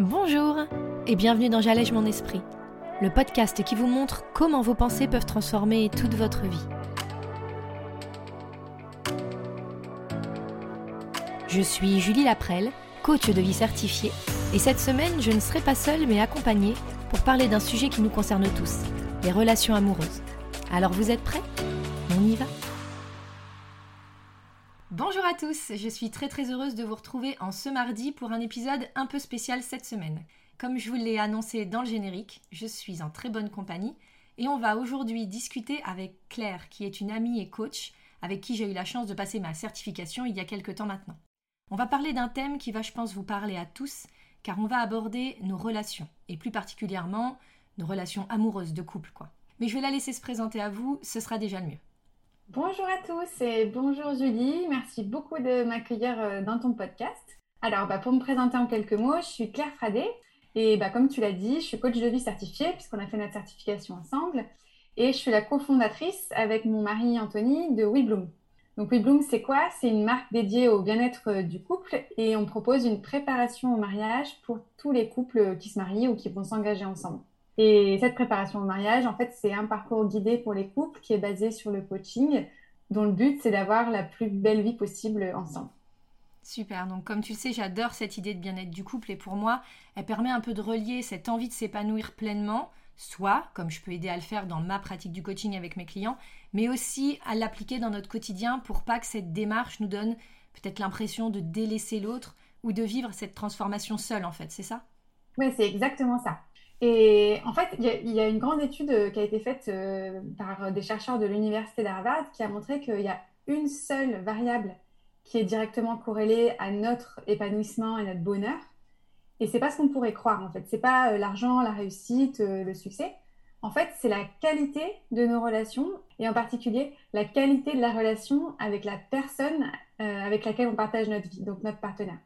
Bonjour et bienvenue dans J'allège mon esprit, le podcast qui vous montre comment vos pensées peuvent transformer toute votre vie. Je suis Julie Laprelle, coach de vie certifiée, et cette semaine je ne serai pas seule mais accompagnée pour parler d'un sujet qui nous concerne tous, les relations amoureuses. Alors vous êtes prêts? Tous, je suis très très heureuse de vous retrouver en ce mardi pour un épisode un peu spécial cette semaine. Comme je vous l'ai annoncé dans le générique, je suis en très bonne compagnie et on va aujourd'hui discuter avec Claire qui est une amie et coach avec qui j'ai eu la chance de passer ma certification il y a quelques temps maintenant. On va parler d'un thème qui va je pense vous parler à tous car on va aborder nos relations et plus particulièrement nos relations amoureuses de couple quoi. Mais je vais la laisser se présenter à vous, ce sera déjà le mieux. Bonjour à tous et bonjour Julie. Merci beaucoup de m'accueillir euh, dans ton podcast. Alors, bah, pour me présenter en quelques mots, je suis Claire Fradet et bah, comme tu l'as dit, je suis coach de vie certifiée puisqu'on a fait notre certification ensemble et je suis la cofondatrice avec mon mari Anthony de WeBloom. Donc WeBloom, c'est quoi? C'est une marque dédiée au bien-être euh, du couple et on propose une préparation au mariage pour tous les couples qui se marient ou qui vont s'engager ensemble. Et cette préparation au mariage, en fait, c'est un parcours guidé pour les couples qui est basé sur le coaching, dont le but, c'est d'avoir la plus belle vie possible ensemble. Super, donc comme tu le sais, j'adore cette idée de bien-être du couple et pour moi, elle permet un peu de relier cette envie de s'épanouir pleinement, soit, comme je peux aider à le faire dans ma pratique du coaching avec mes clients, mais aussi à l'appliquer dans notre quotidien pour pas que cette démarche nous donne peut-être l'impression de délaisser l'autre ou de vivre cette transformation seule en fait, c'est ça? Oui, c'est exactement ça. Et en fait, il y, a une grande étude euh, qui a été faite euh, par des chercheurs de l'université d'Harvard qui a montré qu'il y a une seule variable qui est directement corrélée à notre épanouissement et notre bonheur. Et c'est pas ce qu'on pourrait croire en fait. C'est pas euh, l'argent, la réussite, le succès. En fait, c'est la qualité de nos relations et en particulier la qualité de la relation avec la personne avec laquelle on partage notre vie, donc notre partenaire.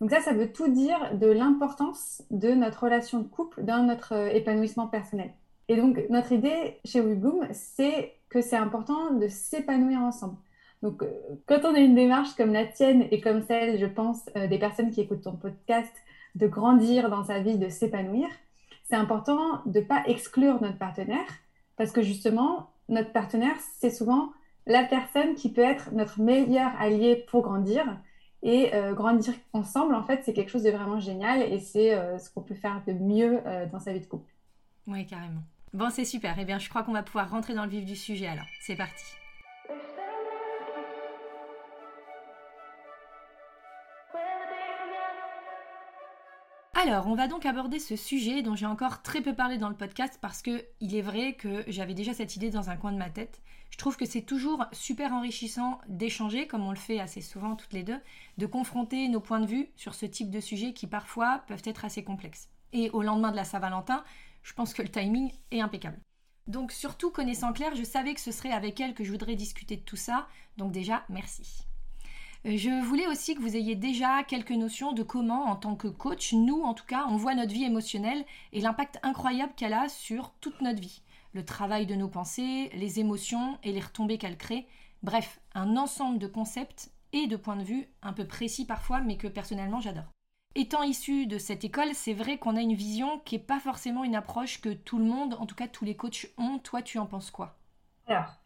Donc ça, ça veut tout dire de l'importance de notre relation de couple dans notre euh, épanouissement personnel. Et donc notre idée chez WeBloom, c'est que c'est important de s'épanouir ensemble. Donc euh, quand on a une démarche comme la tienne et comme celle, je pense, euh, des personnes qui écoutent ton podcast, de grandir dans sa vie, de s'épanouir, c'est important de ne pas exclure notre partenaire parce que justement, notre partenaire, c'est souvent la personne qui peut être notre meilleur allié pour grandir et euh, grandir ensemble, en fait, c'est quelque chose de vraiment génial et c'est euh, ce qu'on peut faire de mieux euh, dans sa vie de couple. Oui, carrément. Bon, c'est super. Eh bien, je crois qu'on va pouvoir rentrer dans le vif du sujet alors. C'est parti. Alors, on va donc aborder ce sujet dont j'ai encore très peu parlé dans le podcast parce que il est vrai que j'avais déjà cette idée dans un coin de ma tête. Je trouve que c'est toujours super enrichissant d'échanger, comme on le fait assez souvent toutes les deux, de confronter nos points de vue sur ce type de sujet qui parfois peuvent être assez complexes. Et au lendemain de la Saint-Valentin, je pense que le timing est impeccable. Donc surtout connaissant Claire, je savais que ce serait avec elle que je voudrais discuter de tout ça, donc déjà merci. Je voulais aussi que vous ayez déjà quelques notions de comment, en tant que coach, nous en tout cas, on voit notre vie émotionnelle et l'impact incroyable qu'elle a sur toute notre vie le travail de nos pensées, les émotions et les retombées qu'elles créent. Bref, un ensemble de concepts et de points de vue un peu précis parfois, mais que personnellement j'adore. Étant issu de cette école, c'est vrai qu'on a une vision qui n'est pas forcément une approche que tout le monde, en tout cas tous les coachs ont. Toi, tu en penses quoi? Alors,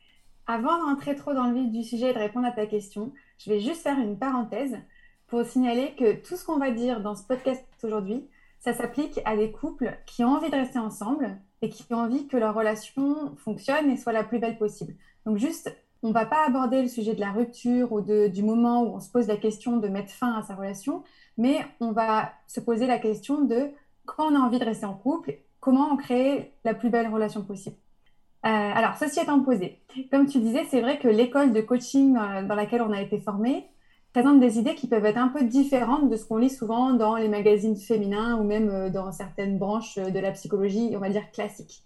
avant d'entrer trop dans le vif du sujet et de répondre à ta question, je vais juste faire une parenthèse pour signaler que tout ce qu'on va dire dans ce podcast aujourd'hui, ça s'applique à des couples qui ont envie de rester ensemble et qui ont envie que leur relation fonctionne et soit la plus belle possible. Donc juste, on ne va pas aborder le sujet de la rupture ou du moment où on se pose la question de mettre fin à sa relation, mais on va se poser la question de quand on a envie de rester en couple, comment on crée la plus belle relation possible. Euh, alors, ceci étant posé, comme tu disais, c'est vrai que l'école de coaching euh, dans laquelle on a été formé, présente des idées qui peuvent être un peu différentes de ce qu'on lit souvent dans les magazines féminins ou même euh, dans certaines branches de la psychologie, on va dire classique.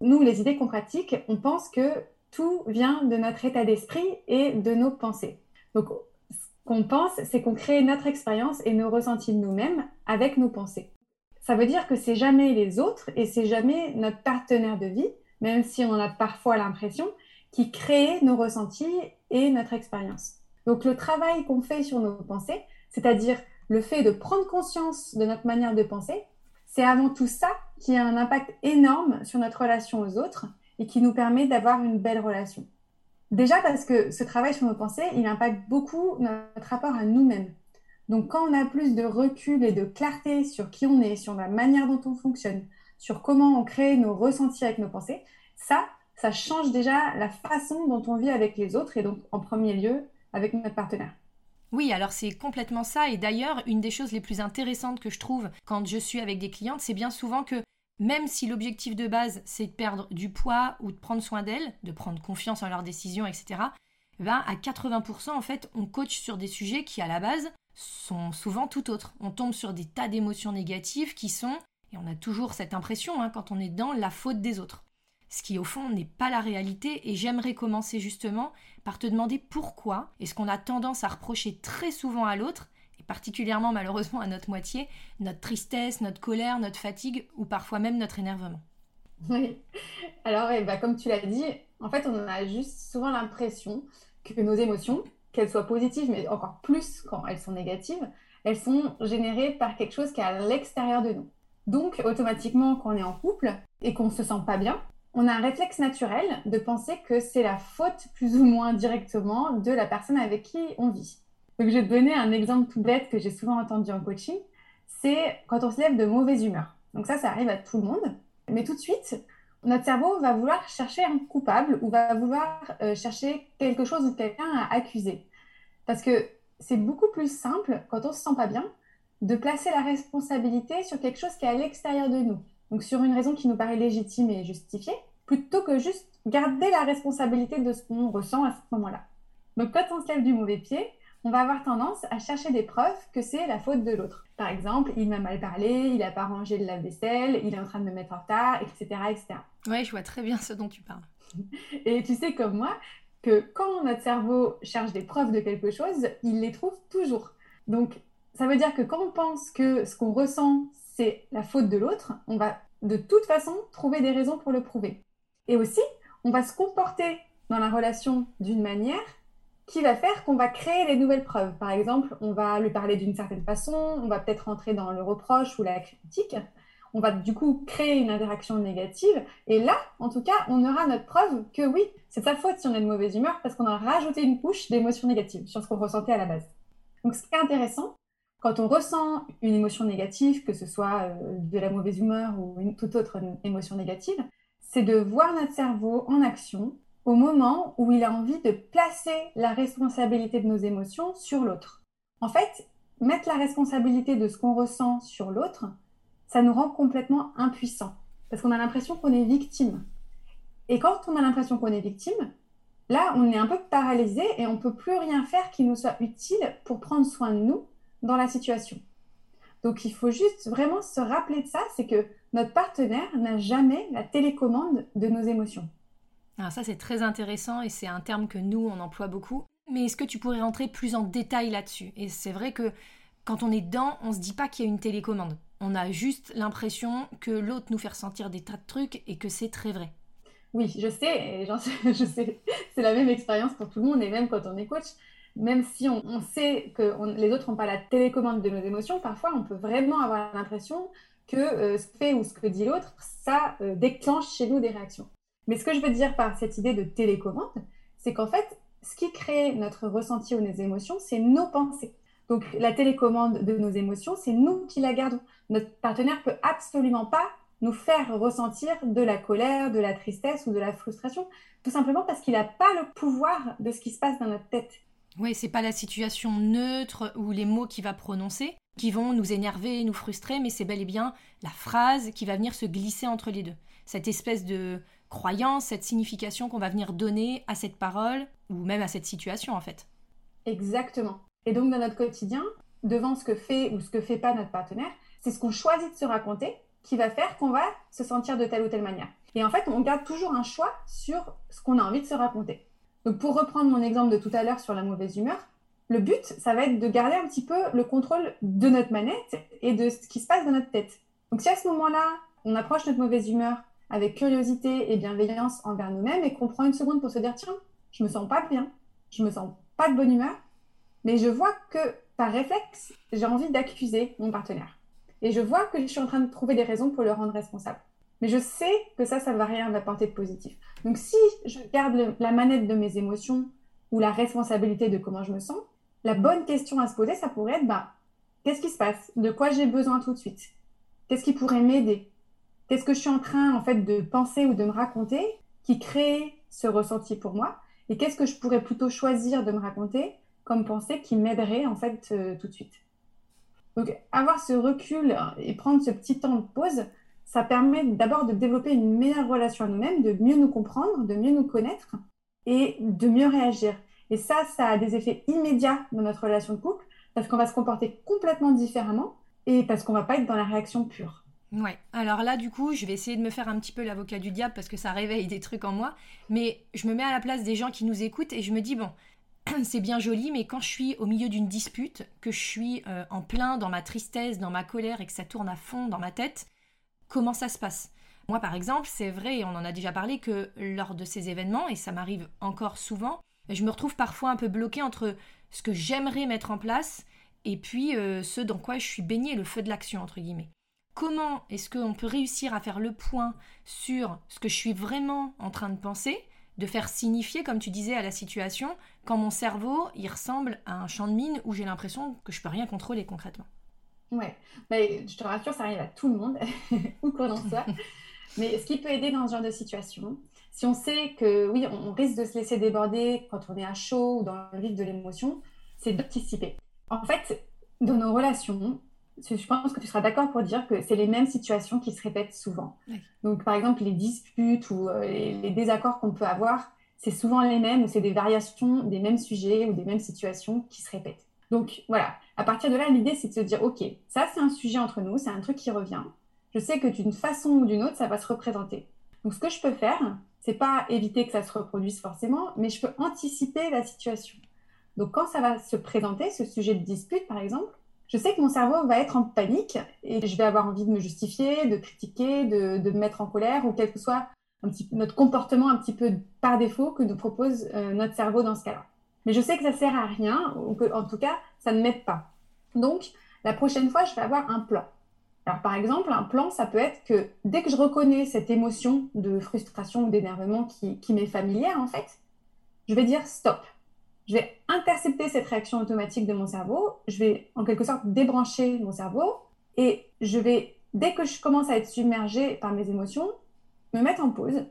Nous, les idées qu'on pratique, on pense que tout vient de notre état d'esprit et de nos pensées. Donc, ce qu'on pense, c'est qu'on crée notre expérience et nos ressentis de nous-mêmes avec nos pensées. Ça veut dire que c'est jamais les autres et c'est jamais notre partenaire de vie, même si on en a parfois l'impression, qui crée nos ressentis et notre expérience. Donc le travail qu'on fait sur nos pensées, c'est-à-dire le fait de prendre conscience de notre manière de penser, c'est avant tout ça qui a un impact énorme sur notre relation aux autres et qui nous permet d'avoir une belle relation. Déjà parce que ce travail sur nos pensées, il impacte beaucoup notre rapport à nous-mêmes. Donc quand on a plus de recul et de clarté sur qui on est, sur la manière dont on fonctionne, sur comment on crée nos ressentis avec nos pensées, ça, ça change déjà la façon dont on vit avec les autres et donc en premier lieu avec notre partenaire. Oui, alors c'est complètement ça. Et d'ailleurs, une des choses les plus intéressantes que je trouve quand je suis avec des clientes, c'est bien souvent que même si l'objectif de base, c'est de perdre du poids ou de prendre soin d'elles, de prendre confiance en leurs décisions, etc., ben à 80%, en fait, on coach sur des sujets qui, à la base, sont souvent tout autres. On tombe sur des tas d'émotions négatives qui sont, et on a toujours cette impression hein, quand on est dans la faute des autres. Ce qui, au fond, n'est pas la réalité, et j'aimerais commencer justement par te demander pourquoi est-ce qu'on a tendance à reprocher très souvent à l'autre, et particulièrement malheureusement à notre moitié, notre tristesse, notre colère, notre fatigue ou parfois même notre énervement. Oui, alors bah, comme tu l'as dit, en fait on a juste souvent l'impression que nos émotions, qu'elles soient positives, mais encore plus quand elles sont négatives, elles sont générées par quelque chose qui est à l'extérieur de nous. Donc automatiquement quand on est en couple et qu'on se sent pas bien, on a un réflexe naturel de penser que c'est la faute plus ou moins directement de la personne avec qui on vit. Donc, je vais te donner un exemple tout bête que j'ai souvent entendu en coaching. C'est quand on se lève de mauvaise humeur. Donc ça, ça arrive à tout le monde. Mais tout de suite, notre cerveau va vouloir chercher un coupable ou va vouloir euh, chercher quelque chose ou quelqu'un à accuser. Parce que c'est beaucoup plus simple, quand on se sent pas bien, de placer la responsabilité sur quelque chose qui est à l'extérieur de nous donc sur une raison qui nous paraît légitime et justifiée, plutôt que juste garder la responsabilité de ce qu'on ressent à ce moment-là. Donc quand on se lève du mauvais pied, on va avoir tendance à chercher des preuves que c'est la faute de l'autre. Par exemple, il m'a mal parlé, il n'a pas rangé le lave-vaisselle, il est en train de me mettre en retard, etc. etc. Ouais, je vois très bien ce dont tu parles. Et tu sais comme moi que quand notre cerveau cherche des preuves de quelque chose, il les trouve toujours. Donc ça veut dire que quand on pense que ce qu'on ressent, c'est la faute de l'autre, on va de toute façon trouver des raisons pour le prouver. Et aussi, on va se comporter dans la relation d'une manière qui va faire qu'on va créer les nouvelles preuves. Par exemple, on va lui parler d'une certaine façon, on va peut-être rentrer dans le reproche ou la critique. On va du coup créer une interaction négative. Et là, en tout cas, on aura notre preuve que oui, c'est sa faute si on est de mauvaise humeur parce qu'on a rajouté une couche d'émotions négatives sur ce qu'on ressentait à la base. Donc, ce qui est intéressant, quand on ressent une émotion négative, que ce soit euh, de la mauvaise humeur ou une toute autre émotion négative, c'est de voir notre cerveau en action au moment où il a envie de placer la responsabilité de nos émotions sur l'autre. En fait, mettre la responsabilité de ce qu'on ressent sur l'autre, ça nous rend complètement impuissants, parce qu'on a l'impression qu'on est victime. Et quand on a l'impression qu'on est victime, là, on est un peu paralysé et on peut plus rien faire qui nous soit utile pour prendre soin de nous dans la situation. Donc il faut juste vraiment se rappeler de ça, c'est que notre partenaire n'a jamais la télécommande de nos émotions. Alors ça c'est très intéressant et c'est un terme que nous on emploie beaucoup. Mais est-ce que tu pourrais rentrer plus en détail là-dessus? Et c'est vrai que quand on est dedans, on se dit pas qu'il y a une télécommande. On a juste l'impression que l'autre nous fait ressentir des tas de trucs et que c'est très vrai. Oui, je sais, je sais, c'est la même expérience pour tout le monde et même quand on est coach même si on, sait que les autres n'ont pas la télécommande de nos émotions, parfois on peut vraiment avoir l'impression que euh, ce que fait ou ce que dit l'autre, ça euh, déclenche chez nous des réactions. Mais ce que je veux dire par cette idée de télécommande, c'est qu'en fait, ce qui crée notre ressenti ou nos émotions, c'est nos pensées. Donc la télécommande de nos émotions, c'est nous qui la gardons. Notre partenaire peut absolument pas nous faire ressentir de la colère, de la tristesse ou de la frustration, tout simplement parce qu'il n'a pas le pouvoir de ce qui se passe dans notre tête. Oui, c'est pas la situation neutre ou les mots qu'il va prononcer qui vont nous énerver, nous frustrer, mais c'est bel et bien la phrase qui va venir se glisser entre les deux. Cette espèce de croyance, cette signification qu'on va venir donner à cette parole ou même à cette situation en fait. Exactement. Et donc dans notre quotidien, devant ce que fait ou ce que fait pas notre partenaire, c'est ce qu'on choisit de se raconter qui va faire qu'on va se sentir de telle ou telle manière. Et en fait, on garde toujours un choix sur ce qu'on a envie de se raconter. Donc pour reprendre mon exemple de tout à l'heure sur la mauvaise humeur, le but, ça va être de garder un petit peu le contrôle de notre manette et de ce qui se passe dans notre tête. Donc si à ce moment-là, on approche notre mauvaise humeur avec curiosité et bienveillance envers nous-mêmes et qu'on prend une seconde pour se dire tiens, je me sens pas bien, je me sens pas de bonne humeur, mais je vois que par réflexe, j'ai envie d'accuser mon partenaire. Et je vois que je suis en train de trouver des raisons pour le rendre responsable. Mais je sais que ça, ça ne va rien m'apporter de positif. Donc si je garde la manette de mes émotions ou la responsabilité de comment je me sens, la bonne question à se poser, ça pourrait être, bah, qu'est-ce qui se passe? De quoi j'ai besoin tout de suite? Qu'est-ce qui pourrait m'aider? Qu'est-ce que je suis en train, en fait, de penser ou de me raconter qui crée ce ressenti pour moi? Et qu'est-ce que je pourrais plutôt choisir de me raconter comme pensée qui m'aiderait, en fait, euh, tout de suite? Donc, avoir ce recul et prendre ce petit temps de pause, ça permet d'abord de développer une meilleure relation à nous-mêmes, de mieux nous comprendre, de mieux nous connaître et de mieux réagir. Et ça, ça a des effets immédiats dans notre relation de couple parce qu'on va se comporter complètement différemment et parce qu'on va pas être dans la réaction pure. Ouais, alors là, du coup, je vais essayer de me faire un petit peu l'avocat du diable parce que ça réveille des trucs en moi. Mais je me mets à la place des gens qui nous écoutent et je me dis, bon, c'est bien joli, mais quand je suis au milieu d'une dispute, que je suis euh, en plein dans ma tristesse, dans ma colère et que ça tourne à fond dans ma tête, comment ça se passe Moi, par exemple, c'est vrai, on en a déjà parlé, que lors de ces événements, et ça m'arrive encore souvent, je me retrouve parfois un peu bloquée entre ce que j'aimerais mettre en place et puis euh, ce dans quoi je suis baignée, le feu de l'action, entre guillemets. Comment est-ce qu'on peut réussir à faire le point sur ce que je suis vraiment en train de penser, de faire signifier, comme tu disais, à la situation, quand mon cerveau, il ressemble à un champ de mine où j'ai l'impression que je peux rien contrôler concrètement? Ouais, mais je te rassure, ça arrive à tout le monde, où qu'on en soit. Mais ce qui peut aider dans ce genre de situation, si on sait que oui, on risque de se laisser déborder quand on est à chaud ou dans le vif de l'émotion, c'est d'anticiper. En fait, dans nos relations, je pense que tu seras d'accord pour dire que c'est les mêmes situations qui se répètent souvent. Donc, par exemple, les disputes ou euh, les, désaccords qu'on peut avoir, c'est souvent les mêmes ou c'est des variations des mêmes sujets ou des mêmes situations qui se répètent. Donc, voilà. À partir de là, l'idée, c'est de se dire, OK, ça, c'est un sujet entre nous, c'est un truc qui revient. Je sais que d'une façon ou d'une autre, ça va se représenter. Donc, ce que je peux faire, c'est pas éviter que ça se reproduise forcément, mais je peux anticiper la situation. Donc quand ça va se présenter, ce sujet de dispute par exemple, je sais que mon cerveau va être en panique et je vais avoir envie de me justifier, de critiquer, de, me mettre en colère ou quel que soit notre comportement un petit peu par défaut que nous propose euh, notre cerveau dans ce cas-là. Mais je sais que ça sert à rien ou que en tout cas ça ne m'aide pas. Donc la prochaine fois, je vais avoir un plan. Alors, par exemple, un plan, ça peut être que dès que je reconnais cette émotion de frustration ou d'énervement qui, m'est familière, en fait, je vais dire stop. Je vais intercepter cette réaction automatique de mon cerveau. Je vais, en quelque sorte, débrancher mon cerveau. Et je vais, dès que je commence à être submergée par mes émotions, me mettre en pause.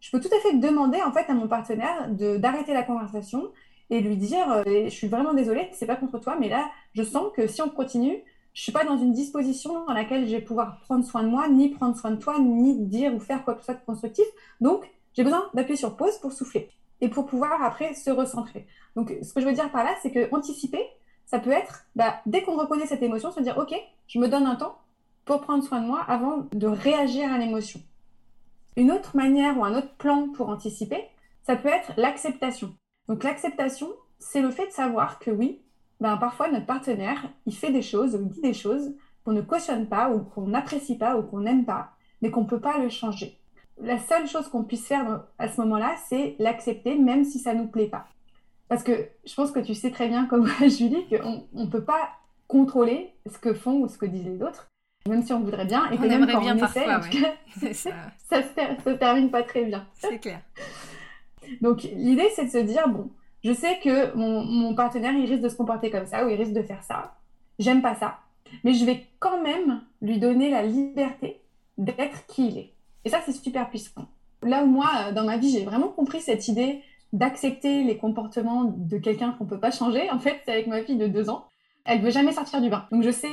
Je peux tout à fait demander, en fait, à mon partenaire d'arrêter la conversation et lui dire euh, Je suis vraiment désolée, c'est pas contre toi, mais là, je sens que si on continue, je suis pas dans une disposition dans laquelle je vais pouvoir prendre soin de moi, ni prendre soin de toi, ni dire ou faire quoi que ce soit de constructif. Donc, j'ai besoin d'appuyer sur pause pour souffler et pour pouvoir après se recentrer. Donc, ce que je veux dire par là, c'est que anticiper, ça peut être, bah, dès qu'on reconnaît cette émotion, se dire, OK, je me donne un temps pour prendre soin de moi avant de réagir à l'émotion. Une autre manière ou un autre plan pour anticiper, ça peut être l'acceptation. Donc, l'acceptation, c'est le fait de savoir que oui, ben, parfois notre partenaire, il fait des choses ou il dit des choses qu'on ne cautionne pas ou qu'on n'apprécie pas ou qu'on n'aime pas, mais qu'on ne peut pas le changer. La seule chose qu'on puisse faire à ce moment-là, c'est l'accepter, même si ça ne nous plaît pas. Parce que je pense que tu sais très bien, comme Julie, qu'on ne peut pas contrôler ce que font ou ce que disent les autres, même si on voudrait bien. Et on aimerait bien parfois, ça, ça se termine pas très bien. C'est clair. Donc l'idée, c'est de se dire, bon, je sais que mon, partenaire, il risque de se comporter comme ça ou il risque de faire ça. J'aime pas ça. Mais je vais quand même lui donner la liberté d'être qui il est. Et ça, c'est super puissant. Là où moi, euh, dans ma vie, j'ai vraiment compris cette idée d'accepter les comportements de quelqu'un qu'on peut pas changer. En fait, c'est avec ma fille de deux ans. Elle veut jamais sortir du bain. Donc je sais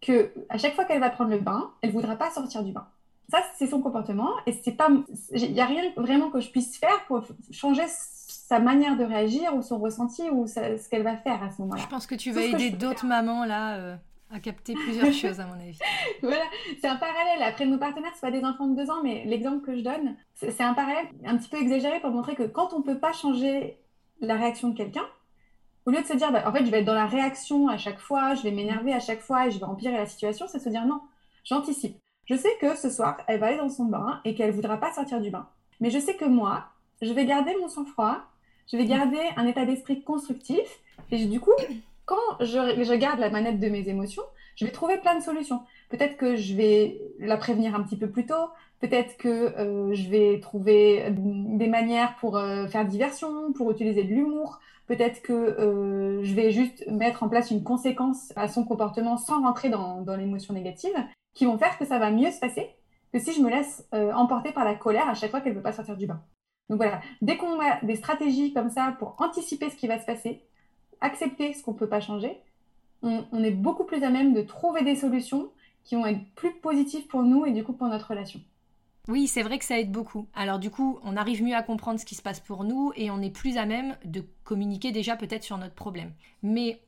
que à chaque fois qu'elle va prendre le bain, elle voudra pas sortir du bain. Ça, c'est son comportement et c'est pas, il y a rien vraiment que je puisse faire pour changer sa manière de réagir ou son ressenti ou ce qu'elle va faire à ce moment-là. Je pense que tu vas aider d'autres mamans là euh, à capter plusieurs choses à mon avis. voilà, c'est un parallèle. Après, nos partenaires, ce pas des enfants de deux ans, mais l'exemple que je donne, c'est un parallèle un petit peu exagéré pour montrer que quand on ne peut pas changer la réaction de quelqu'un, au lieu de se dire, bah, en fait, je vais être dans la réaction à chaque fois, je vais m'énerver à chaque fois et je vais empirer la situation, c'est se dire non, j'anticipe. Je sais que ce soir, elle va aller dans son bain et qu'elle ne voudra pas sortir du bain. Mais je sais que moi, je vais garder mon sang-froid je vais garder un état d'esprit constructif et du coup, quand je, garde la manette de mes émotions, je vais trouver plein de solutions. Peut-être que je vais la prévenir un petit peu plus tôt, peut-être que euh, je vais trouver des manières pour euh, faire diversion, pour utiliser de l'humour, peut-être que euh, je vais juste mettre en place une conséquence à son comportement sans rentrer dans, dans l'émotion négative, qui vont faire que ça va mieux se passer que si je me laisse emporter par la colère à chaque fois qu'elle ne veut pas sortir du bain. Donc voilà, dès qu'on a des stratégies comme ça pour anticiper ce qui va se passer, accepter ce qu'on ne peut pas changer, on, est beaucoup plus à même de trouver des solutions qui vont être plus positives pour nous et du coup pour notre relation. Oui, c'est vrai que ça aide beaucoup. Alors du coup, on arrive mieux à comprendre ce qui se passe pour nous et on est plus à même de communiquer déjà peut-être sur notre problème. Mais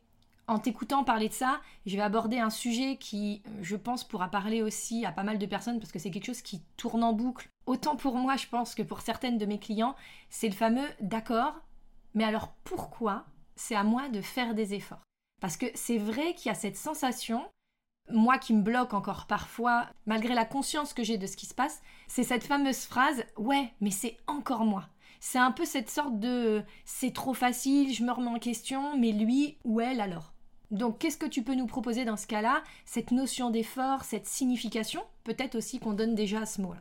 en t'écoutant parler de ça, je vais aborder un sujet qui, je pense, pourra parler aussi à pas mal de personnes parce que c'est quelque chose qui tourne en boucle. Autant pour moi, je pense que pour certaines de mes clients, c'est le fameux d'accord, mais alors pourquoi c'est à moi de faire des efforts? Parce que c'est vrai qu'il y a cette sensation, moi qui me bloque encore parfois, malgré la conscience que j'ai de ce qui se passe, c'est cette fameuse phrase Ouais, mais c'est encore moi. C'est un peu cette sorte de c'est trop facile, je me remets en question, mais lui ou elle alors? Donc, qu'est-ce que tu peux nous proposer dans ce cas-là? Cette notion d'effort, cette signification, peut-être aussi qu'on donne déjà à ce mot-là.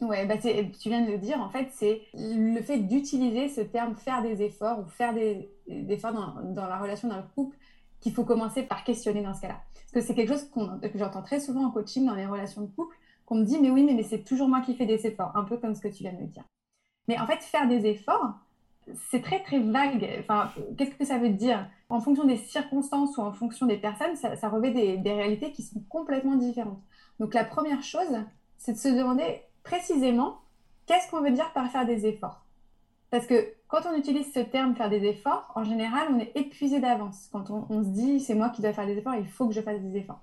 Ouais, bah tu viens de le dire, en fait, c'est le fait d'utiliser ce terme faire des efforts ou faire des, efforts dans, la relation dans le couple qu'il faut commencer par questionner dans ce cas-là. Parce que c'est quelque chose que j'entends très souvent en coaching dans les relations de couple, qu'on me dit, mais oui, mais, mais c'est toujours moi qui fais des efforts, un peu comme ce que tu viens de me dire. Mais en fait, faire des efforts, c'est très très vague. Enfin, qu'est-ce que ça veut dire? En fonction des circonstances ou en fonction des personnes, ça, revêt des, réalités qui sont complètement différentes. Donc la première chose, c'est de se demander précisément qu'est-ce qu'on veut dire par faire des efforts? Parce que quand on utilise ce terme faire des efforts, en général, on est épuisé d'avance. Quand on, se dit c'est moi qui dois faire des efforts, il faut que je fasse des efforts.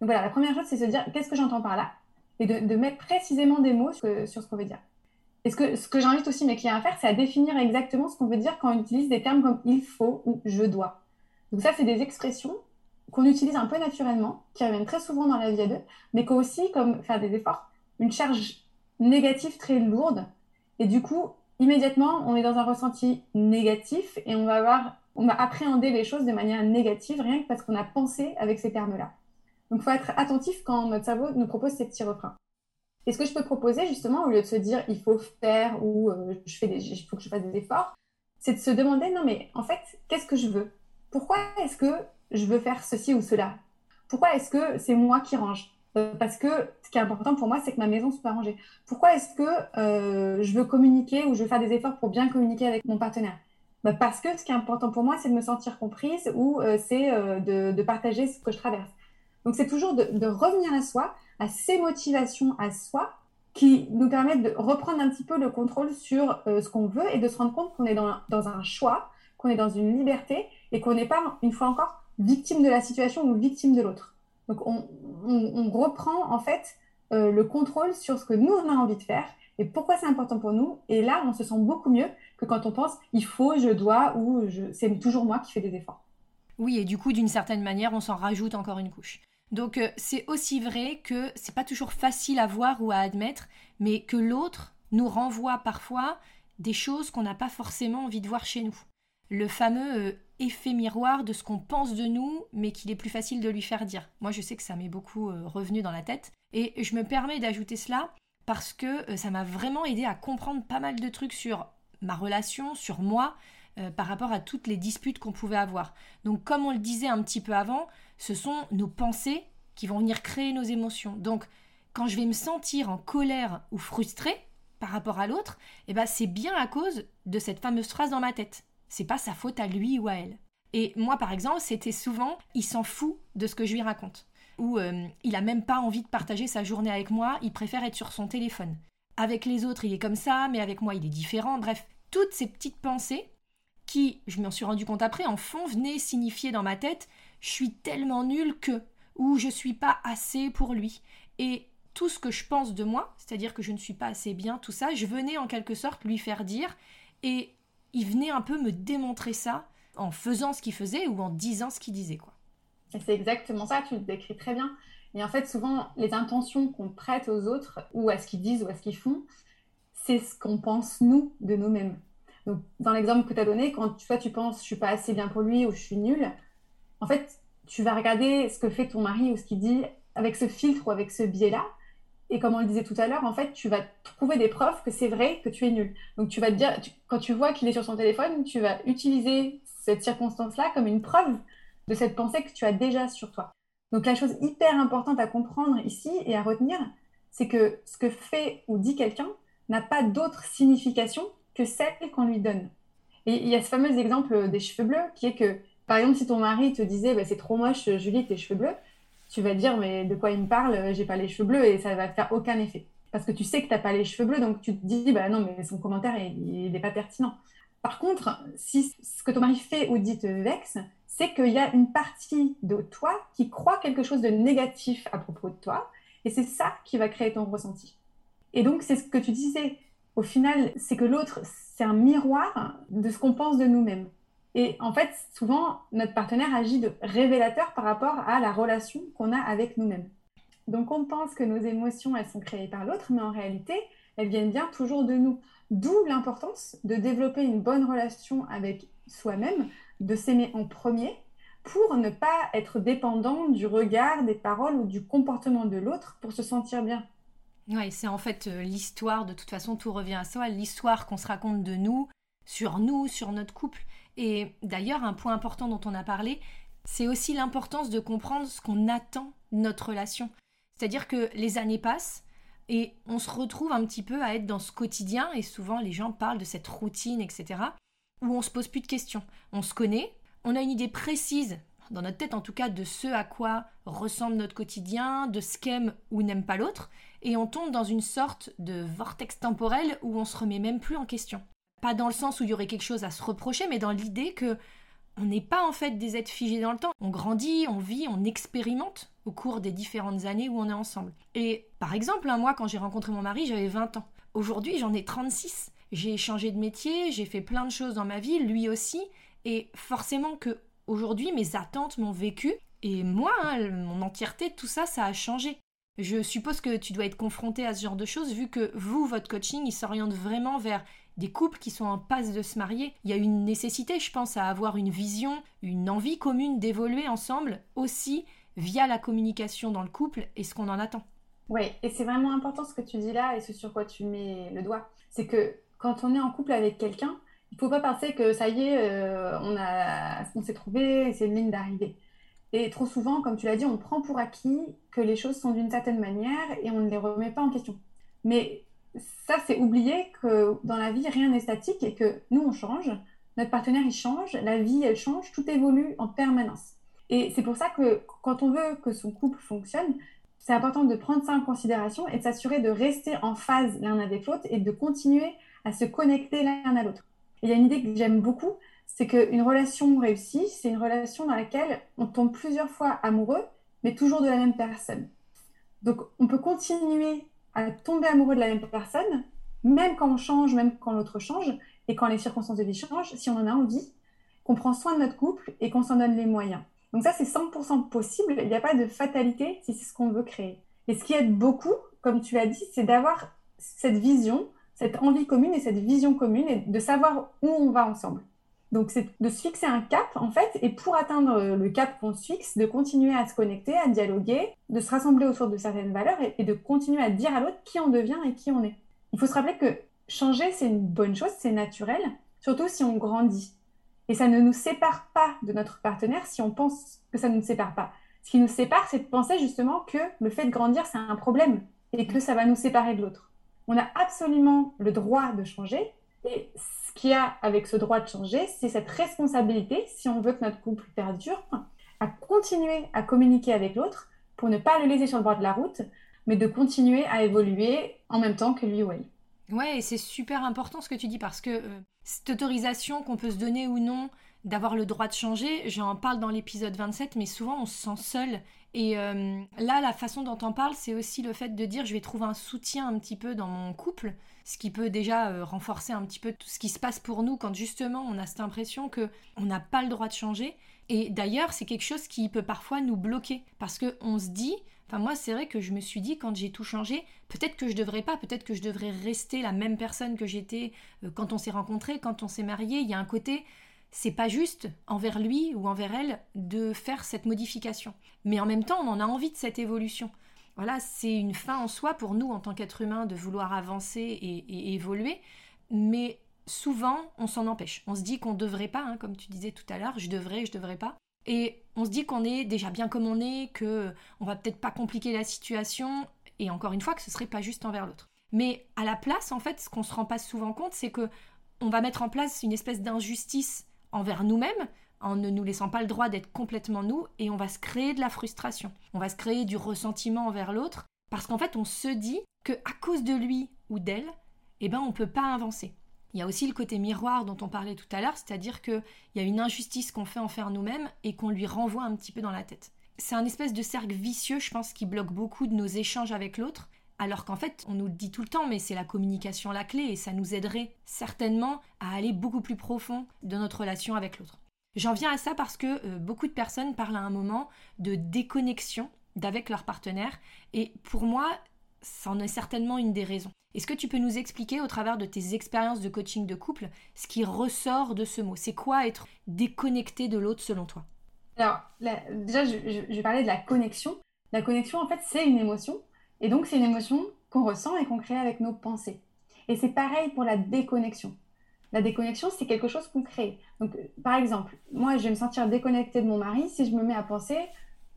Donc voilà, la première chose, c'est se dire qu'est-ce que j'entends par là? Et de, mettre précisément des mots sur, ce qu'on veut dire. Et ce que, j'invite aussi mes clients à faire, c'est à définir exactement ce qu'on veut dire quand on utilise des termes comme il faut ou je dois. Donc ça, c'est des expressions qu'on utilise un peu naturellement, qui reviennent très souvent dans la vie à deux, mais qu'aussi, comme faire des efforts, une charge négative très lourde. Et du coup, immédiatement, on est dans un ressenti négatif et on va avoir, on va appréhender les choses de manière négative rien que parce qu'on a pensé avec ces termes-là. Donc, il faut être attentif quand notre cerveau nous propose ces petits refrains. Et ce que je peux proposer, justement, au lieu de se dire il faut faire ou euh, je fais des, il faut que je fasse des efforts, c'est de se demander non, mais en fait, qu'est-ce que je veux? Pourquoi est-ce que je veux faire ceci ou cela? Pourquoi est-ce que c'est moi qui range? Euh, parce que ce qui est important pour moi, c'est que ma maison soit rangée. Pourquoi est-ce que euh, je veux communiquer ou je veux faire des efforts pour bien communiquer avec mon partenaire? Bah, Parce que ce qui est important pour moi, c'est de me sentir comprise ou c'est de, partager ce que je traverse. Donc c'est toujours de, revenir à soi, à ses motivations à soi, qui nous permettent de reprendre un petit peu le contrôle sur ce qu'on veut et de se rendre compte qu'on est dans, dans un choix, qu'on est dans une liberté et qu'on n'est pas, une fois encore, victime de la situation ou victime de l'autre. Donc on, reprend en fait euh, le contrôle sur ce que nous on a envie de faire et pourquoi c'est important pour nous. Et là, on se sent beaucoup mieux que quand on pense il faut, je dois ou c'est toujours moi qui fais des efforts. Oui, et du coup, d'une certaine manière, on s'en rajoute encore une couche. Donc euh, c'est aussi vrai que c'est pas toujours facile à voir ou à admettre, mais que l'autre nous renvoie parfois des choses qu'on n'a pas forcément envie de voir chez nous. Le fameux euh, effet miroir de ce qu'on pense de nous, mais qu'il est plus facile de lui faire dire. Moi, je sais que ça m'est beaucoup euh, revenu dans la tête. Et je me permets d'ajouter cela parce que ça m'a vraiment aidé à comprendre pas mal de trucs sur ma relation, sur moi, par rapport à toutes les disputes qu'on pouvait avoir. Donc, comme on le disait un petit peu avant, ce sont nos pensées qui vont venir créer nos émotions. Donc, quand je vais me sentir en colère ou frustrée par rapport à l'autre, eh ben, c'est bien à cause de cette fameuse phrase dans ma tête c'est pas sa faute à lui ou à elle. Et moi, par exemple, c'était souvent, il s'en fout de ce que je lui raconte. Ou euh, il a même pas envie de partager sa journée avec moi, il préfère être sur son téléphone. Avec les autres, il est comme ça, mais avec moi, il est différent. Bref, toutes ces petites pensées qui, je m'en suis rendu compte après, en fond, venaient signifier dans ma tête je suis tellement nulle que, ou je suis pas assez pour lui. Et tout ce que je pense de moi, c'est-à-dire que je ne suis pas assez bien, tout ça, je venais en quelque sorte lui faire dire. Et il venait un peu me démontrer ça en faisant ce qu'il faisait ou en disant ce qu'il disait. quoi. C'est exactement ça, tu le décris très bien. Et en fait, souvent, les intentions qu'on prête aux autres, ou à ce qu'ils disent, ou à ce qu'ils font, c'est ce qu'on pense, nous, de nous-mêmes. Donc, dans l'exemple que tu as donné, quand tu, vois, tu penses je suis pas assez bien pour lui ou je suis nulle, en fait, tu vas regarder ce que fait ton mari ou ce qu'il dit avec ce filtre ou avec ce biais-là. Et comme on le disait tout à l'heure, en fait, tu vas trouver des preuves que c'est vrai que tu es nul. Donc, tu vas te dire, quand tu vois qu'il est sur son téléphone, tu vas utiliser cette circonstance-là comme une preuve de cette pensée que tu as déjà sur toi. Donc, la chose hyper importante à comprendre ici et à retenir, c'est que ce que fait ou dit quelqu'un n'a pas d'autre signification que celle qu'on lui donne. Et il y a ce fameux exemple des cheveux bleus qui est que, par exemple, si ton mari te disait bah, c'est trop moche, Julie, tes cheveux bleus, tu vas dire mais de quoi il me parle J'ai pas les cheveux bleus et ça va faire aucun effet. Parce que tu sais que tu n'as pas les cheveux bleus, donc tu te dis bah non, mais son commentaire, il n'est pas pertinent. Par contre, si ce que ton mari fait ou dit te vexe, c'est qu'il y a une partie de toi qui croit quelque chose de négatif à propos de toi, et c'est ça qui va créer ton ressenti. Et donc, c'est ce que tu disais. Au final, c'est que l'autre, c'est un miroir de ce qu'on pense de nous-mêmes. Et en fait, souvent, notre partenaire agit de révélateur par rapport à la relation qu'on a avec nous-mêmes. Donc, on pense que nos émotions, elles sont créées par l'autre, mais en réalité, elles viennent bien toujours de nous. D'où l'importance de développer une bonne relation avec soi-même, de s'aimer en premier, pour ne pas être dépendant du regard, des paroles ou du comportement de l'autre pour se sentir bien. Oui, c'est en fait euh, l'histoire, de toute façon, tout revient à soi, l'histoire qu'on se raconte de nous, sur nous, sur notre couple. Et d'ailleurs, un point important dont on a parlé, c'est aussi l'importance de comprendre ce qu'on attend de notre relation. C'est-à-dire que les années passent et on se retrouve un petit peu à être dans ce quotidien, et souvent les gens parlent de cette routine, etc., où on se pose plus de questions. On se connaît, on a une idée précise, dans notre tête en tout cas, de ce à quoi ressemble notre quotidien, de ce qu'aime ou n'aime pas l'autre, et on tombe dans une sorte de vortex temporel où on se remet même plus en question. Pas dans le sens où il y aurait quelque chose à se reprocher, mais dans l'idée que on n'est pas en fait des êtres figés dans le temps. On grandit, on vit, on expérimente au cours des différentes années où on est ensemble. Et par exemple, moi, quand j'ai rencontré mon mari, j'avais 20 ans. Aujourd'hui, j'en ai 36. J'ai changé de métier, j'ai fait plein de choses dans ma vie, lui aussi. Et forcément que aujourd'hui, mes attentes m'ont vécu. Et moi, hein, mon entièreté, tout ça, ça a changé. Je suppose que tu dois être confronté à ce genre de choses vu que vous, votre coaching, il s'oriente vraiment vers des couples qui sont en passe de se marier. Il y a une nécessité, je pense, à avoir une vision, une envie commune d'évoluer ensemble aussi via la communication dans le couple et ce qu'on en attend. Oui, et c'est vraiment important ce que tu dis là et ce sur quoi tu mets le doigt. C'est que quand on est en couple avec quelqu'un, il ne faut pas penser que ça y est, euh, on, on s'est trouvé, c'est une ligne d'arrivée. Et trop souvent, comme tu l'as dit, on prend pour acquis que les choses sont d'une certaine manière et on ne les remet pas en question. Mais ça, c'est oublier que dans la vie, rien n'est statique et que nous, on change, notre partenaire, il change, la vie, elle change, tout évolue en permanence. Et c'est pour ça que quand on veut que son couple fonctionne, c'est important de prendre ça en considération et de s'assurer de rester en phase l'un avec l'autre et de continuer à se connecter l'un à l'autre. Il y a une idée que j'aime beaucoup, c'est qu'une relation réussie, c'est une relation dans laquelle on tombe plusieurs fois amoureux, mais toujours de la même personne. Donc on peut continuer à tomber amoureux de la même personne, même quand on change, même quand l'autre change, et quand les circonstances de vie changent, si on en a envie, qu'on prend soin de notre couple et qu'on s'en donne les moyens. Donc ça, c'est 100% possible. Il n'y a pas de fatalité si c'est ce qu'on veut créer. Et ce qui aide beaucoup, comme tu l'as dit, c'est d'avoir cette vision, cette envie commune et cette vision commune et de savoir où on va ensemble. Donc c'est de se fixer un cap en fait et pour atteindre le cap qu'on se fixe, de continuer à se connecter, à dialoguer, de se rassembler autour de certaines valeurs et, et de continuer à dire à l'autre qui on devient et qui on est. Il faut se rappeler que changer c'est une bonne chose, c'est naturel, surtout si on grandit. Et ça ne nous sépare pas de notre partenaire si on pense que ça ne nous sépare pas. Ce qui nous sépare, c'est de penser justement que le fait de grandir, c'est un problème et que ça va nous séparer de l'autre. On a absolument le droit de changer. Et ce qu'il y a avec ce droit de changer, c'est cette responsabilité, si on veut que notre couple perdure, à continuer à communiquer avec l'autre pour ne pas le laisser sur le bord de la route, mais de continuer à évoluer en même temps que lui ou elle. Ouais, et c'est super important ce que tu dis parce que euh, cette autorisation qu'on peut se donner ou non d'avoir le droit de changer, j'en parle dans l'épisode 27, mais souvent on se sent seul. Et euh, là, la façon dont on parle, c'est aussi le fait de dire je vais trouver un soutien un petit peu dans mon couple, ce qui peut déjà euh, renforcer un petit peu tout ce qui se passe pour nous quand justement on a cette impression que on n'a pas le droit de changer. Et d'ailleurs, c'est quelque chose qui peut parfois nous bloquer parce que on se dit Enfin, moi, c'est vrai que je me suis dit, quand j'ai tout changé, peut-être que je devrais pas, peut-être que je devrais rester la même personne que j'étais euh, quand on s'est rencontrés, quand on s'est mariés. Il y a un côté, c'est pas juste envers lui ou envers elle de faire cette modification. Mais en même temps, on en a envie de cette évolution. Voilà, c'est une fin en soi pour nous en tant qu'être humain de vouloir avancer et, évoluer, mais souvent on s'en empêche. On se dit qu'on ne devrait pas, hein, comme tu disais tout à l'heure, je devrais, je devrais pas. Et on se dit qu'on est déjà bien comme on est, que on va peut-être pas compliquer la situation, et encore une fois que ce serait pas juste envers l'autre. Mais à la place, en fait, ce qu'on se rend pas souvent compte, c'est que on va mettre en place une espèce d'injustice envers nous-mêmes en ne nous laissant pas le droit d'être complètement nous et on va se créer de la frustration. On va se créer du ressentiment envers l'autre parce qu'en fait on se dit que à cause de lui ou d'elle, eh ben on peut pas avancer. Il y a aussi le côté miroir dont on parlait tout à l'heure, c'est-à-dire qu'il y a une injustice qu'on fait envers nous-mêmes et qu'on lui renvoie un petit peu dans la tête. C'est un espèce de cercle vicieux, je pense, qui bloque beaucoup de nos échanges avec l'autre alors qu'en fait, on nous le dit tout le temps, mais c'est la communication la clé et ça nous aiderait certainement à aller beaucoup plus profond de notre relation avec l'autre. J'en viens à ça parce que euh, beaucoup de personnes parlent à un moment de déconnexion d'avec leur partenaire et pour moi, ça en est certainement une des raisons. Est-ce que tu peux nous expliquer au travers de tes expériences de coaching de couple ce qui ressort de ce mot? C'est quoi être déconnecté de l'autre selon toi? Alors, déjà, je, je, je parlais de la connexion. La connexion, en fait, c'est une émotion et donc, c'est une émotion qu'on ressent et qu'on crée avec nos pensées. Et c'est pareil pour la déconnexion. La déconnexion, c'est quelque chose qu'on crée. Donc, par exemple, moi, je vais me sentir déconnectée de mon mari si je me mets à penser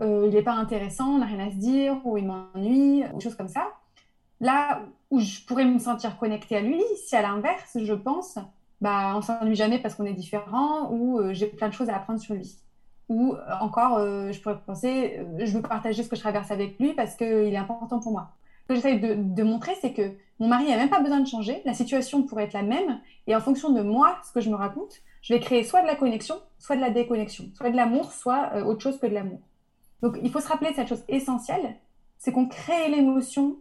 euh, il n'est pas intéressant, on n'a rien à se dire, ou il m'ennuie, ou choses comme ça. Là où je pourrais me sentir connectée à lui, si à l'inverse, je pense, bah, on s'ennuie jamais parce qu'on est différent, ou euh, j'ai plein de choses à apprendre sur lui. Ou euh, encore, euh, je pourrais penser, euh, je veux partager ce que je traverse avec lui parce qu'il est important pour moi. Ce que j'essaie de, montrer, c'est que mon mari n'a même pas besoin de changer, la situation pourrait être la même, et en fonction de moi, ce que je me raconte, je vais créer soit de la connexion, soit de la déconnexion, soit de l'amour, soit autre chose que de l'amour. Donc il faut se rappeler de cette chose essentielle, c'est qu'on crée l'émotion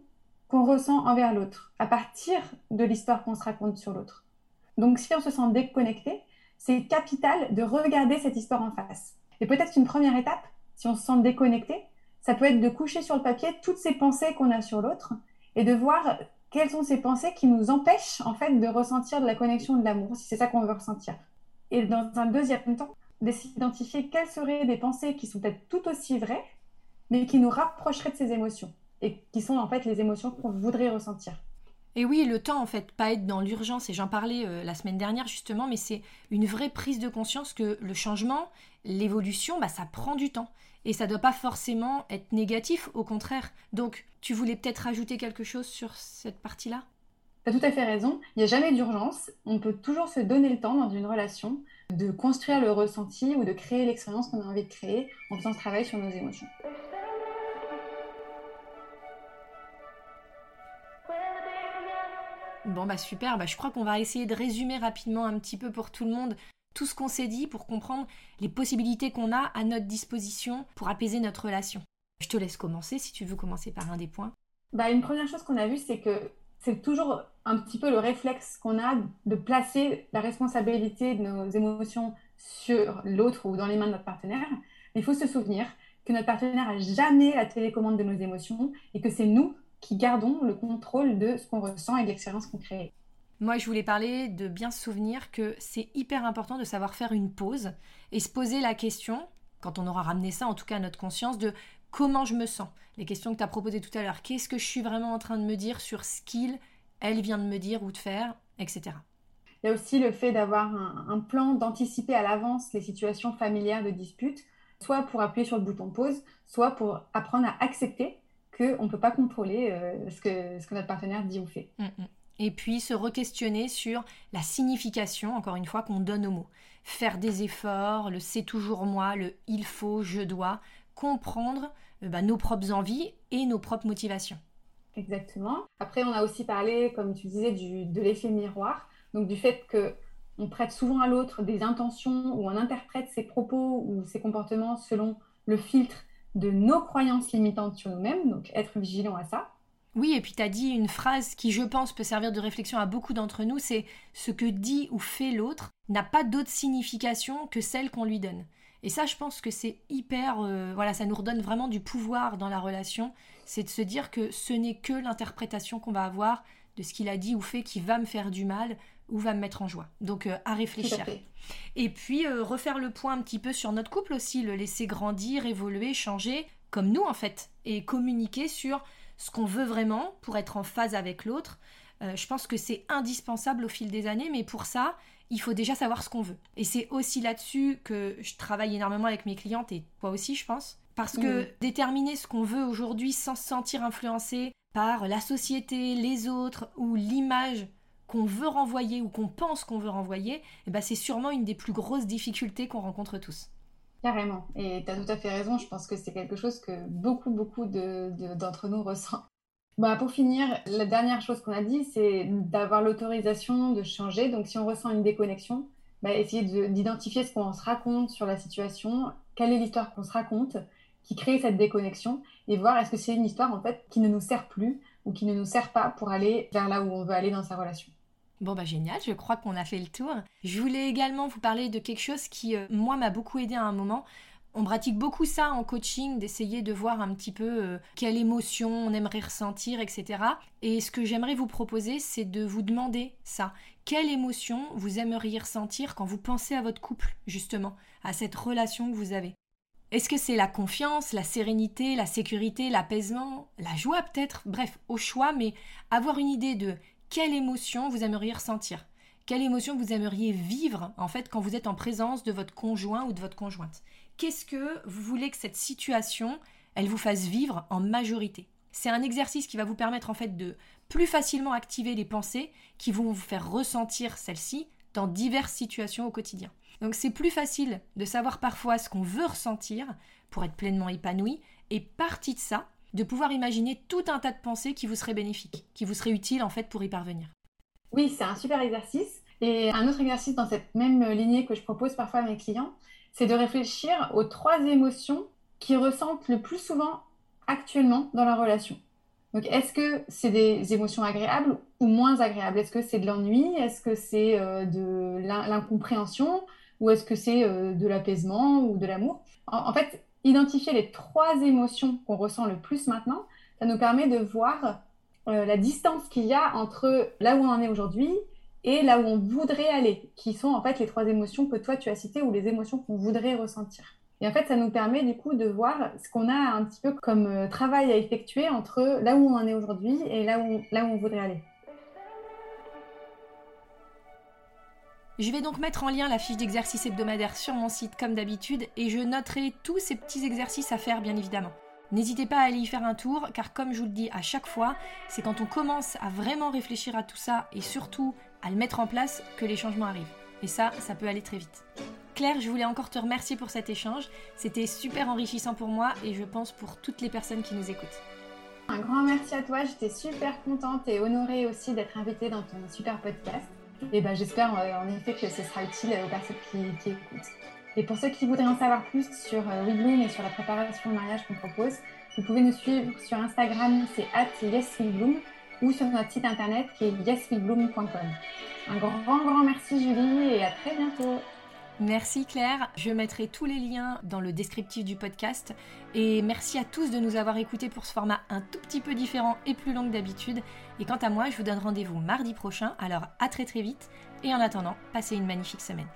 qu'on ressent envers l'autre, à partir de l'histoire qu'on se raconte sur l'autre. Donc si on se sent déconnecté, c'est capital de regarder cette histoire en face. Et peut-être qu'une première étape, si on se sent déconnecté, ça peut être de coucher sur le papier toutes ces pensées qu'on a sur l'autre et de voir quelles sont ces pensées qui nous empêchent en fait de ressentir de la connexion de l'amour, si c'est ça qu'on veut ressentir. Et dans un deuxième temps, d'identifier quelles seraient des pensées qui sont peut-être tout aussi vraies, mais qui nous rapprocheraient de ces émotions et qui sont en fait les émotions qu'on voudrait ressentir. Et oui, le temps, en fait, pas être dans l'urgence, et j'en parlais euh, la semaine dernière justement, mais c'est une vraie prise de conscience que le changement, l'évolution, bah, ça prend du temps. Et ça ne doit pas forcément être négatif, au contraire. Donc, tu voulais peut-être rajouter quelque chose sur cette partie-là? Tu as tout à fait raison. Il n'y a jamais d'urgence. On peut toujours se donner le temps dans une relation de construire le ressenti ou de créer l'expérience qu'on a envie de créer en faisant ce travail sur nos émotions. Bon bah super, bah je crois qu'on va essayer de résumer rapidement un petit peu pour tout le monde tout ce qu'on s'est dit pour comprendre les possibilités qu'on a à notre disposition pour apaiser notre relation. Je te laisse commencer si tu veux commencer par un des points. Bah, une première chose qu'on a vue, c'est que c'est toujours un petit peu le réflexe qu'on a de placer la responsabilité de nos émotions sur l'autre ou dans les mains de notre partenaire. il faut se souvenir que notre partenaire n'a jamais la télécommande de nos émotions et que c'est nous qui gardons le contrôle de ce qu'on ressent et de l'expérience qu'on crée. Moi, je voulais parler de bien se souvenir que c'est hyper important de savoir faire une pause et se poser la question, quand on aura ramené ça en tout cas à notre conscience, de comment je me sens. Les questions que tu as proposées tout à l'heure. Qu'est-ce que je suis vraiment en train de me dire sur ce qu'il, elle vient de me dire ou de faire, etc. Il y a aussi le fait d'avoir un, plan, d'anticiper à l'avance les situations familières de dispute, soit pour appuyer sur le bouton pause, soit pour apprendre à accepter qu'on ne peut pas contrôler euh, ce, que, ce que notre partenaire dit ou fait. Mm, mm. Et puis se re-questionner sur la signification, encore une fois, qu'on donne aux mots. Faire des efforts, le c'est toujours moi, le il faut, je dois, comprendre euh, bah, nos propres envies et nos propres motivations. Exactement. Après, on a aussi parlé, comme tu disais, du, de l'effet miroir, donc du fait que on prête souvent à l'autre des intentions ou on interprète ses propos ou ses comportements selon le filtre de nos croyances limitantes sur nous-mêmes, donc être vigilant à ça. Oui, et puis tu as dit une phrase qui, je pense, peut servir de réflexion à beaucoup d'entre nous, c'est ce que dit ou fait l'autre n'a pas d'autre signification que celle qu'on lui donne. Et ça, je pense que c'est hyper... Euh, voilà, ça nous redonne vraiment du pouvoir dans la relation, c'est de se dire que ce n'est que l'interprétation qu'on va avoir de ce qu'il a dit ou fait qui va me faire du mal, ou va me mettre en joie. Donc euh, à réfléchir. Et puis euh, refaire le point un petit peu sur notre couple aussi, le laisser grandir, évoluer, changer, comme nous en fait, et communiquer sur ce qu'on veut vraiment pour être en phase avec l'autre. Euh, je pense que c'est indispensable au fil des années, mais pour ça, il faut déjà savoir ce qu'on veut. Et c'est aussi là-dessus que je travaille énormément avec mes clientes et toi aussi, je pense. Parce que déterminer ce qu'on veut aujourd'hui sans se sentir influencé par la société, les autres ou l'image qu'on veut renvoyer ou qu'on pense qu'on veut renvoyer, eh ben c'est sûrement une des plus grosses difficultés qu'on rencontre tous. Carrément. Et tu as tout à fait raison. Je pense que c'est quelque chose que beaucoup, beaucoup d'entre nous ressentent. Bah, pour finir, la dernière chose qu'on a dit, c'est d'avoir l'autorisation de changer. Donc, si on ressent une déconnexion, bah, essayer d'identifier ce qu'on se raconte sur la situation, quelle est l'histoire qu'on se raconte, qui crée cette déconnexion, et voir est-ce que c'est une histoire en fait qui ne nous sert plus ou qui ne nous sert pas pour aller vers là où on veut aller dans sa relation. Bon bah génial, je crois qu'on a fait le tour. Je voulais également vous parler de quelque chose qui, euh, moi, m'a beaucoup aidé à un moment. On pratique beaucoup ça en coaching, d'essayer de voir un petit peu euh, quelle émotion on aimerait ressentir, etc. Et ce que j'aimerais vous proposer, c'est de vous demander ça. Quelle émotion vous aimeriez ressentir quand vous pensez à votre couple, justement, à cette relation que vous avez? Est-ce que c'est la confiance, la sérénité, la sécurité, l'apaisement, la joie peut-être? Bref, au choix, mais avoir une idée de quelle émotion vous aimeriez ressentir? Quelle émotion vous aimeriez vivre en fait quand vous êtes en présence de votre conjoint ou de votre conjointe? Qu'est-ce que vous voulez que cette situation elle vous fasse vivre en majorité? C'est un exercice qui va vous permettre en fait de plus facilement activer les pensées qui vont vous faire ressentir celles-ci dans diverses situations au quotidien. Donc c'est plus facile de savoir parfois ce qu'on veut ressentir pour être pleinement épanoui et partie de ça, de pouvoir imaginer tout un tas de pensées qui vous seraient bénéfiques, qui vous seraient utiles en fait pour y parvenir. Oui, c'est un super exercice. Et un autre exercice dans cette même lignée que je propose parfois à mes clients, c'est de réfléchir aux trois émotions qui ressentent le plus souvent actuellement dans la relation. Donc, est-ce que c'est des émotions agréables ou moins agréables? Est-ce que c'est de l'ennui? Est-ce que c'est euh, de l'incompréhension? Ou est-ce que c'est euh, de l'apaisement ou de l'amour? En, fait, identifier les trois émotions qu'on ressent le plus maintenant, ça nous permet de voir euh, la distance qu'il y a entre là où on en est aujourd'hui et là où on voudrait aller, qui sont en fait les trois émotions que toi tu as citées ou les émotions qu'on voudrait ressentir. Et en fait, ça nous permet du coup de voir ce qu'on a un petit peu comme euh, travail à effectuer entre là où on en est aujourd'hui et là où, là où on voudrait aller. Je vais donc mettre en lien la fiche d'exercice hebdomadaire sur mon site comme d'habitude et je noterai tous ces petits exercices à faire bien évidemment. N'hésitez pas à aller y faire un tour car comme je vous le dis à chaque fois, c'est quand on commence à vraiment réfléchir à tout ça et surtout à le mettre en place que les changements arrivent. Et ça, ça peut aller très vite. Claire, je voulais encore te remercier pour cet échange. C'était super enrichissant pour moi et je pense pour toutes les personnes qui nous écoutent. Un grand merci à toi, j'étais super contente et honorée aussi d'être invitée dans ton super podcast. Et ben, j'espère euh, en effet que ce sera utile aux personnes qui, écoutent. Et pour ceux qui voudraient en savoir plus sur euh, WeBloom et sur la préparation au mariage qu'on propose, vous pouvez nous suivre sur Instagram, c'est at yeswebloom ou sur notre site internet qui est yeswebloom.com. Un grand, grand merci Julie et à très bientôt. Merci Claire, je mettrai tous les liens dans le descriptif du podcast et merci à tous de nous avoir écoutés pour ce format un tout petit peu différent et plus long que d'habitude. Et quant à moi, je vous donne rendez-vous mardi prochain, alors à très très vite et en attendant, passez une magnifique semaine.